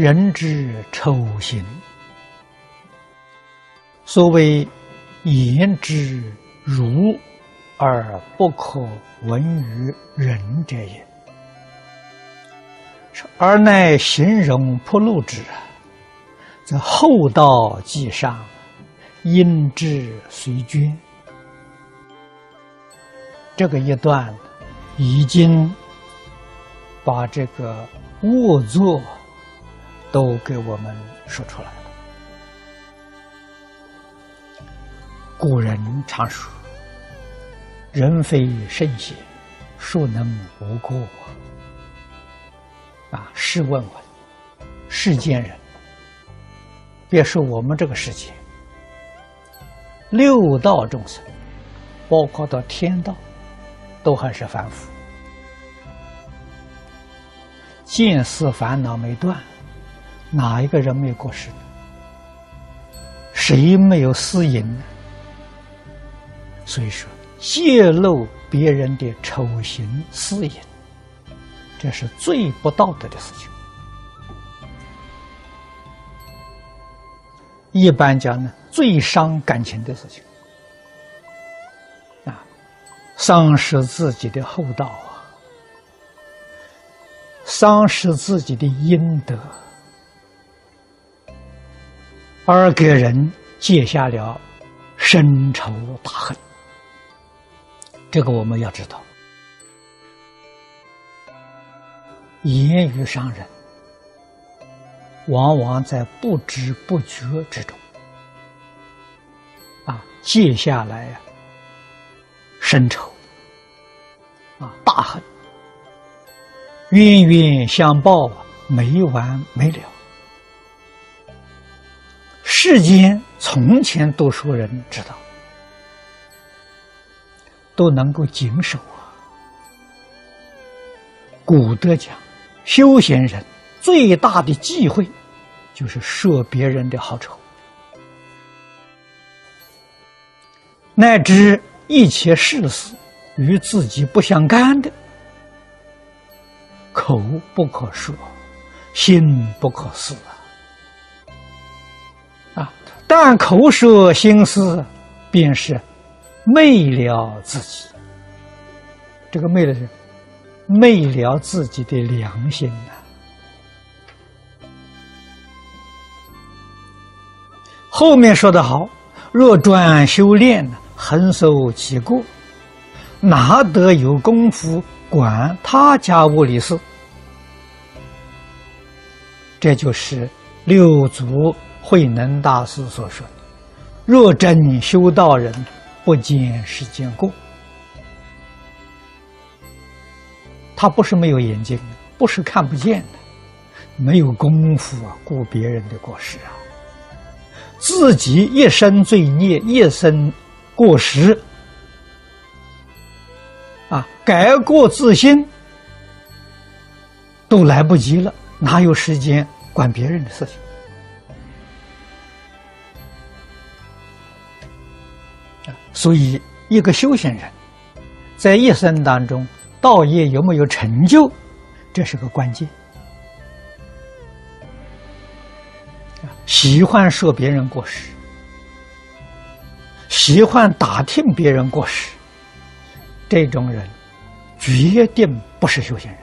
人之丑行。所谓言之如而不可闻于人者也。而乃形容铺路之，在厚道即上，因之随君。这个一段已经把这个卧坐都给我们说出来了。古人常说：“人非圣贤，孰能无过？”啊，试问问世间人，别说我们这个世界，六道众生，包括到天道，都还是凡夫，见思烦恼没断，哪一个人没有过失？谁没有私淫呢？所以说，泄露别人的丑行私隐，这是最不道德的事情。一般讲呢，最伤感情的事情，啊，丧失自己的厚道啊，丧失自己的阴德，而给人结下了深仇大恨。这个我们要知道，言语伤人，往往在不知不觉之中，啊，结下来呀，深仇，啊，大恨，冤冤相报，没完没了。世间从前读书人知道。都能够谨守啊！古德讲，修行人最大的忌讳就是说别人的好丑，乃至一切事事与自己不相干的，口不可说，心不可思啊！但口舌心思，便是。昧了自己，这个昧了是昧了自己的良心呐。后面说的好，若专修炼，横受其过，哪得有功夫管他家屋里事？这就是六祖慧能大师所说的：“若真修道人。”不见世间过，他不是没有眼睛，不是看不见的，没有功夫啊，顾别人的过失啊，自己一生罪孽，一生过失啊，改过自新都来不及了，哪有时间管别人的事情？所以，一个修行人，在一生当中，道业有没有成就，这是个关键。喜欢说别人过失，喜欢打听别人过失，这种人，决定不是修行人。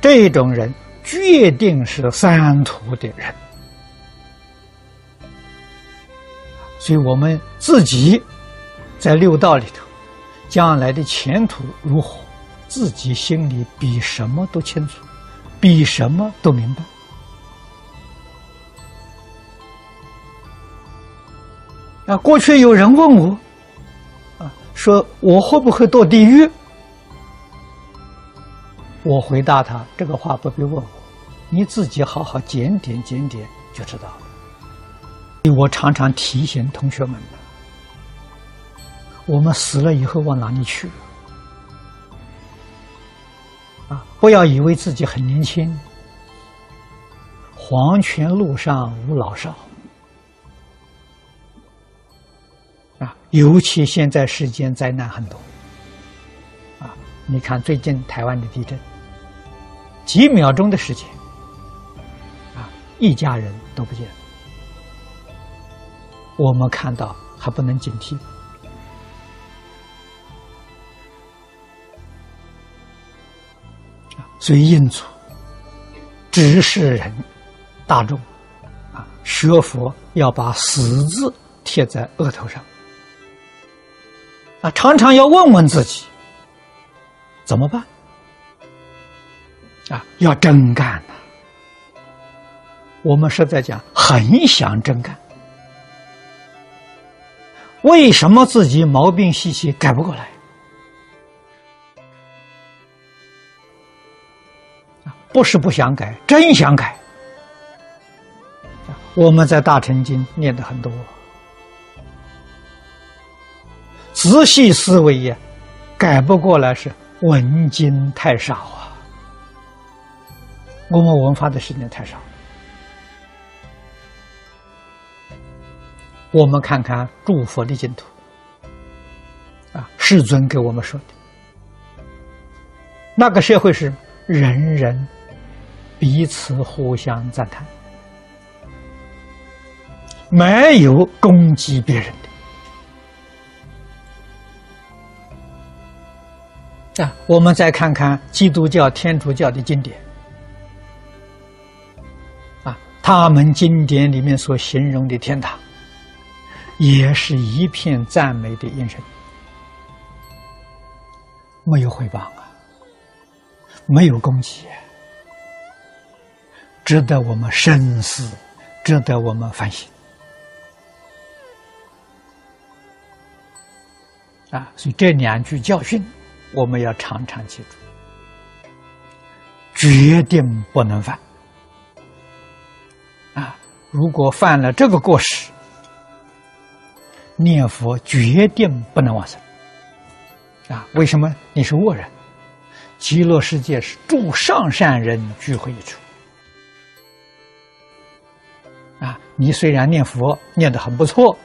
这种人，决定是三途的人。所以我们自己在六道里头，将来的前途如何，自己心里比什么都清楚，比什么都明白。啊，过去有人问我，啊，说我会不会堕地狱？我回答他这个话不必问我，你自己好好检点检点就知道了。我常常提醒同学们：我们死了以后往哪里去？啊，不要以为自己很年轻，黄泉路上无老少。啊，尤其现在世间灾难很多。啊，你看最近台湾的地震，几秒钟的时间，啊，一家人都不见了。我们看到还不能警惕，所以印祖指示人大众啊，学佛要把死字贴在额头上啊，常常要问问自己怎么办啊，要真干呐。我们是在讲很想真干。为什么自己毛病习气改不过来？不是不想改，真想改。我们在大乘经念的很多，仔细思维呀，改不过来是文经太少啊，我们文化的时间太少。我们看看诸佛的净土，啊，世尊给我们说的，那个社会是人人彼此互相赞叹，没有攻击别人的。啊，我们再看看基督教、天主教的经典，啊，他们经典里面所形容的天堂。也是一片赞美的眼神，没有回报啊，没有攻击，值得我们深思，值得我们反省啊！所以这两句教训，我们要常常记住，决定不能犯啊！如果犯了这个过失，念佛决定不能往生啊！为什么？你是恶人，极乐世界是诸上善人聚会一处啊！你虽然念佛念得很不错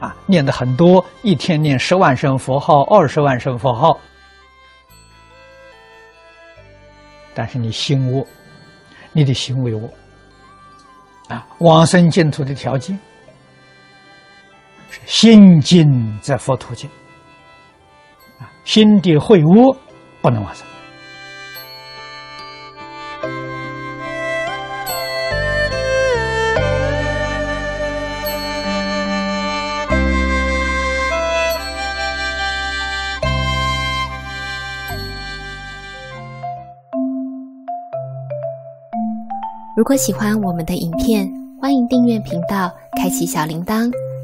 啊，念的很多，一天念十万声佛号、二十万声佛号，但是你心恶，你的行为恶啊！往生净土的条件。心经则佛途径啊，心地秽污不能往生。如果喜欢我们的影片，欢迎订阅频道，开启小铃铛。